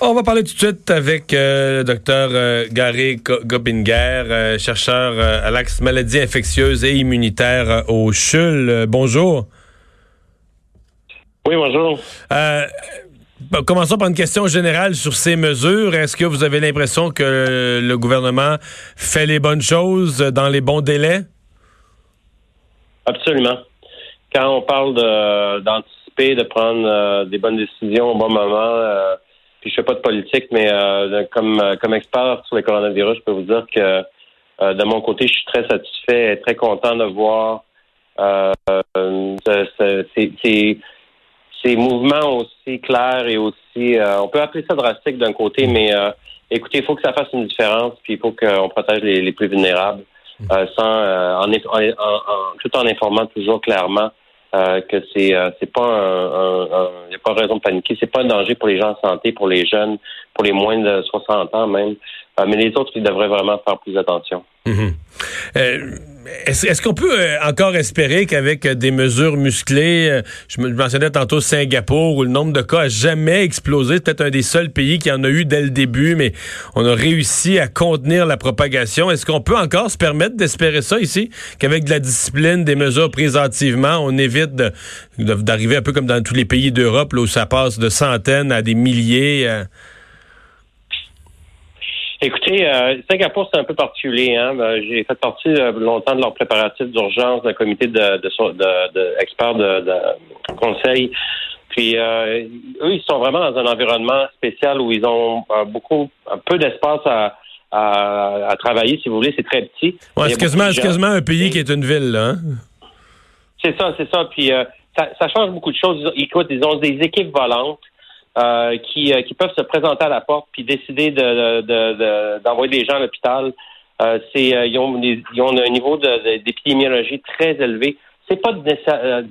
On va parler tout de suite avec euh, le docteur euh, Gary Gobinger, euh, chercheur à l'axe maladies infectieuses et immunitaires au CHUL. bonjour. Oui, bonjour. commençons par une question générale sur ces mesures. Est-ce que vous avez l'impression que le gouvernement fait les bonnes choses dans les bons délais? Absolument. Quand on parle d'anticiper, de, prendre des bonnes décisions au bon moment, pas de politique, mais euh, comme euh, comme expert sur les coronavirus, je peux vous dire que euh, de mon côté, je suis très satisfait et très content de voir ces, ces mouvements aussi clairs et aussi on peut appeler ça drastique d'un côté, mais écoutez, il faut que ça fasse une différence, puis il faut qu'on protège les, plus vulnérables, sans en, tout en informant toujours clairement euh, que c'est euh, c'est pas un, n'y a pas raison de paniquer, c'est pas un danger pour les gens en santé, pour les jeunes, pour les moins de 60 ans même. Euh, mais les autres, ils devraient vraiment faire plus attention. Mhm. Est-ce qu'on peut euh, encore espérer qu'avec euh, des mesures musclées, euh, je, mentionnais tantôt Singapour, où le nombre de cas a jamais explosé, peut-être un des seuls pays qui en a eu dès le début, mais on a réussi à contenir la propagation. Est-ce qu'on peut encore se permettre d'espérer ça ici, qu'avec de la discipline, des mesures prises on évite d'arriver un peu comme dans tous les pays d'Europe, où ça passe de centaines à des milliers? Écoutez, euh, Singapour, c'est un peu particulier. Hein? Ben, j'ai fait partie euh, longtemps de leur préparatif d'urgence d'un comité de, de, de, experts de, conseil. Puis euh, eux, ils sont vraiment dans un environnement spécial où ils ont euh, beaucoup, un peu d'espace à, à, travailler, si vous voulez. C'est très petit. Ouais, c'est quasiment, quasiment, un pays qui est une ville, là. Hein? C'est ça, c'est ça. Puis ça, ça, change beaucoup de choses. Écoute, ils ont des équipes volantes. Euh, qui, euh, qui peuvent se présenter à la porte puis décider d'envoyer de, de, des gens à l'hôpital. Euh, c'est ils, ont un niveau d'épidémiologie très élevé. C'est pas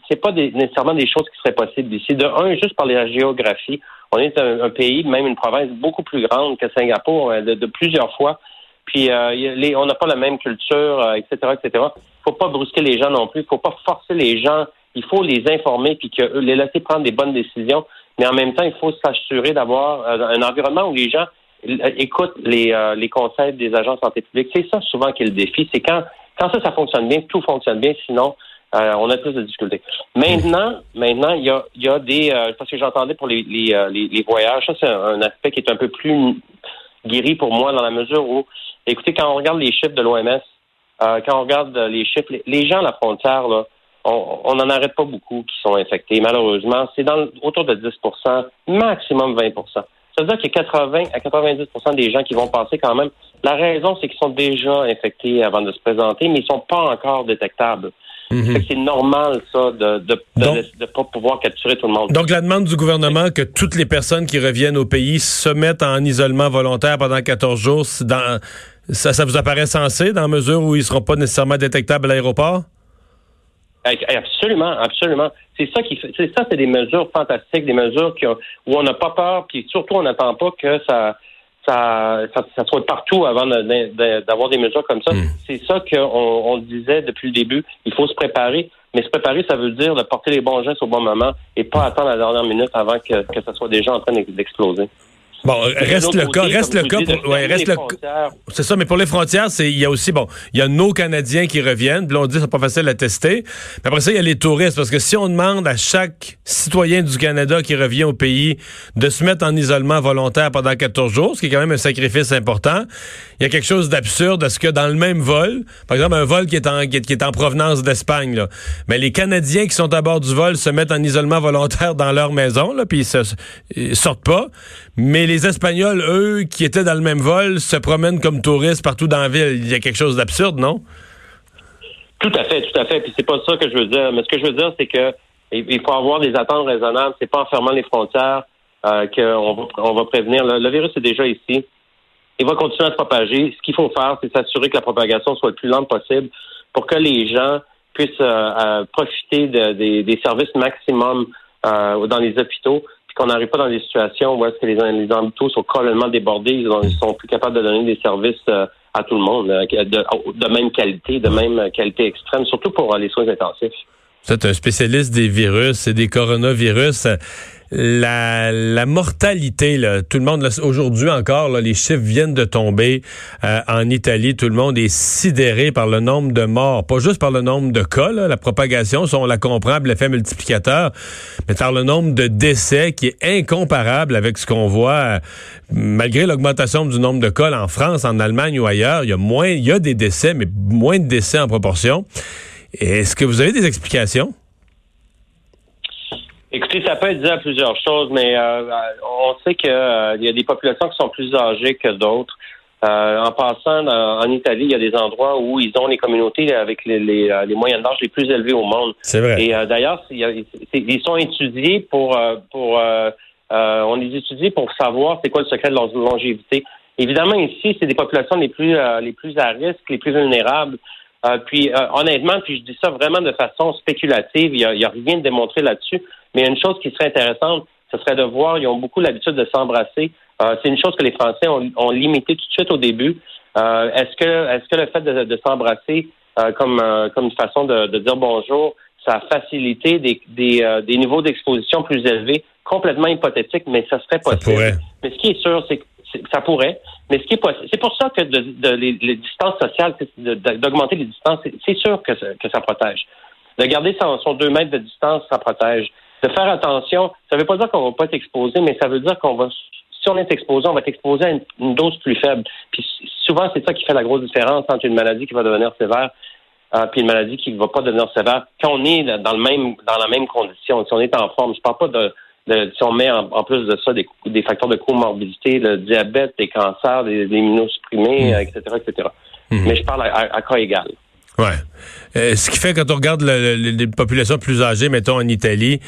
c'est pas nécessairement des choses qui seraient possibles ici. De un, juste par la géographie, on est un, pays, même une province beaucoup plus grande que Singapour, de, plusieurs fois. Puis on n'a pas la même culture, etc., etc. Faut pas brusquer les gens non plus. Faut pas forcer les gens. Il faut les informer puis que les laisser prendre des bonnes décisions mais en même temps, il faut s'assurer d'avoir euh, un environnement où les gens euh, écoutent les, euh, les conseils des agents de santé publique. C'est ça souvent qui est le défi. C'est quand, quand ça, ça fonctionne bien, tout fonctionne bien, sinon on a plus de difficultés. Maintenant, maintenant, il y a, y a des parce que j'entendais pour les, les, les, voyages, ça c'est un, aspect qui est un peu plus guéri pour moi dans la mesure où, écoutez, quand on regarde les chiffres de l'OMS, quand on regarde les chiffres, les gens à la frontière, là, on n'en arrête pas beaucoup qui sont infectés. Malheureusement, c'est dans autour de 10% maximum 20% Ça veut dire qu'il y a 80 à 90% des gens qui vont passer quand même. La raison, c'est qu'ils sont déjà infectés avant de se présenter, mais ils sont pas encore détectables. Mhm. C'est normal, ça, de ne pas pouvoir capturer tout le monde. Donc, la demande du gouvernement que toutes les personnes qui reviennent au pays se mettent en isolement volontaire pendant 14 jours, dans, ça, ça vous apparaît sensé dans la mesure où ils ne seront pas nécessairement détectables à l'aéroport? Absolument, absolument. C'est ça qui fait, c'est ça, c'est des mesures fantastiques, des mesures qui où on n'a pas peur, puis surtout on n'attend pas que ça, ça, ça, soit partout avant d'avoir des mesures comme ça. Hmm. C'est ça qu'on on disait depuis le début. Il faut se préparer. Mais se préparer, ça veut dire de porter les bons gestes au bon moment et pas attendre la dernière minute avant que, que ça soit déjà en train d'exploser. Bon, reste le cas, reste le cas, pour, ouais, reste le C'est ça, mais pour les frontières, c'est il y a aussi bon, il y a nos Canadiens qui reviennent, puis là on dit c'est pas facile à tester. Mais après ça, il y a les touristes parce que si on demande à chaque citoyen du Canada qui revient au pays de se mettre en isolement volontaire pendant 14 jours, ce qui est quand même un sacrifice important, il y a quelque chose d'absurde à ce que dans le même vol, par exemple un vol qui est en qui est, en provenance d'Espagne là, mais les Canadiens qui sont à bord du vol se mettent en isolement volontaire dans leur maison là, puis ils, sortent pas, mais les Espagnols, eux, qui étaient dans le même vol, se promènent comme touristes partout dans la ville. Il y a quelque chose d'absurde, non? Tout à fait, tout à fait. Puis c'est pas ça que je veux dire. Mais ce que je veux dire, c'est que il faut avoir des attentes raisonnables. C'est pas en fermant les frontières euh, qu'on va, prévenir. Le, virus est déjà ici. Il va continuer à se propager. Ce qu'il faut faire, c'est s'assurer que la propagation soit le plus lente possible pour que les gens puissent euh, euh, profiter des services maximum dans les hôpitaux qu'on n'arrive pas dans des situations où est-ce que les, hôpitaux sont complètement débordés, ils, sont plus capables de donner des services euh, à tout le monde, euh, de, même qualité, de même qualité extrême, surtout pour euh, les soins intensifs. Vous un spécialiste des virus et des coronavirus. La, mortalité, tout le monde, aujourd'hui encore, les chiffres viennent de tomber euh, en Italie. Tout le monde est sidéré par le nombre de morts, pas juste par le nombre de cas, la propagation, on la comprend, l'effet multiplicateur, mais par le nombre de décès qui est incomparable avec ce qu'on voit, euh, malgré l'augmentation du nombre de cas en France, en Allemagne ou ailleurs. Il y a moins, il y a des décès, mais moins de décès en proportion. Est-ce que vous avez des explications? Écoutez, ça peut être dit à plusieurs choses, mais euh, on sait qu'il euh, y a des populations qui sont plus âgées que d'autres. Euh, en passant, en Italie, il y a des endroits où ils ont les communautés avec les, les, moyennes d'âge les plus élevées au monde. C'est vrai. Et d'ailleurs, ils sont étudiés pour, pour on les étudie pour savoir c'est quoi le secret de leur longévité. Évidemment, ici, c'est des populations les plus les plus à risque, les plus vulnérables. puis honnêtement, puis je dis ça vraiment de façon spéculative, il n'y a, a, rien de démontré là-dessus. Mais une chose qui serait intéressante, ce serait de voir, ils ont beaucoup l'habitude de s'embrasser. Euh, c'est une chose que les Français ont, ont limité tout de suite au début. Euh, est-ce que est-ce que le fait de, de s'embrasser euh, comme comme une façon de, de, dire bonjour, ça a facilité des des, des niveaux d'exposition plus élevés, complètement hypothétique, mais ça serait possible. Mais ce qui est sûr, c'est que ça pourrait. Mais ce qui est possible, c'est pour ça que de, de les, distances sociales, d'augmenter les distances, c'est sûr que ça, que ça protège. De garder son, son deux mètres de distance, ça protège de faire attention. Ça ne veut pas dire qu'on va pas être exposé, mais ça veut dire qu'on va, si on est exposé, on va être exposé à une, dose plus faible. Puis souvent, c'est ça qui fait la grosse différence entre une maladie qui va devenir sévère et euh, puis une maladie qui ne va pas devenir sévère. Quand on est dans le même, dans la même condition, si on est en forme, je parle pas de, si on met en, plus de ça des, des, facteurs de comorbidité, le diabète, des cancers, des, immunosupprimés, etc., mmh. etc. Mmh. Mais je parle à, à cas égal. Ouais. Euh, ce qui fait quand on regarde les populations plus âgées, mettons en Italie,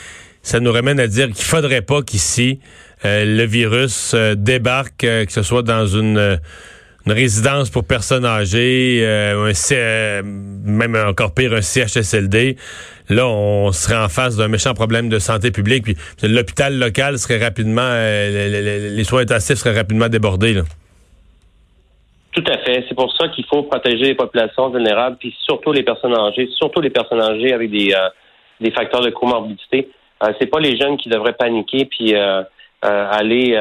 ça nous ramène à dire qu'il faudrait pas qu'ici euh, le virus euh, débarque, que ce soit dans une, résidence pour personnes âgées, un même encore pire un CHSLD. Là, on serait en face d'un méchant problème de santé publique. Puis l'hôpital local serait rapidement, les, soins intensifs seraient rapidement débordés. Là. Tout à fait. C'est pour ça qu'il faut protéger les populations vulnérables, puis surtout les personnes âgées, surtout les personnes âgées avec des, euh, des facteurs de comorbidité. Euh, c'est pas les jeunes qui devraient paniquer puis euh, euh aller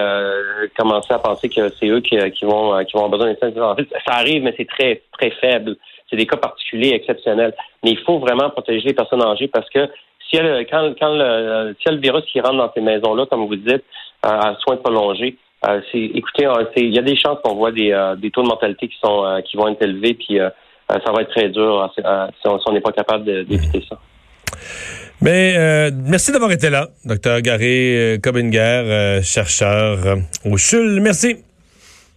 commencer à penser que c'est eux qui, vont qui vont avoir besoin de En fait, ça arrive, mais c'est très très faible. C'est des cas particuliers, exceptionnels. Mais il faut vraiment protéger les personnes âgées parce que si elle, quand, le, le virus qui rentre dans ces maisons-là, comme vous dites, à soins prolongés, euh, écoutez, euh, il y a des chances qu'on voit des, euh, taux de mortalité qui sont qui vont être élevés, puis ça va être très dur si on n'est pas capable d'éviter ça. Mais merci d'avoir été là, docteur Gary Cobinger, chercheur au CHUL. Merci.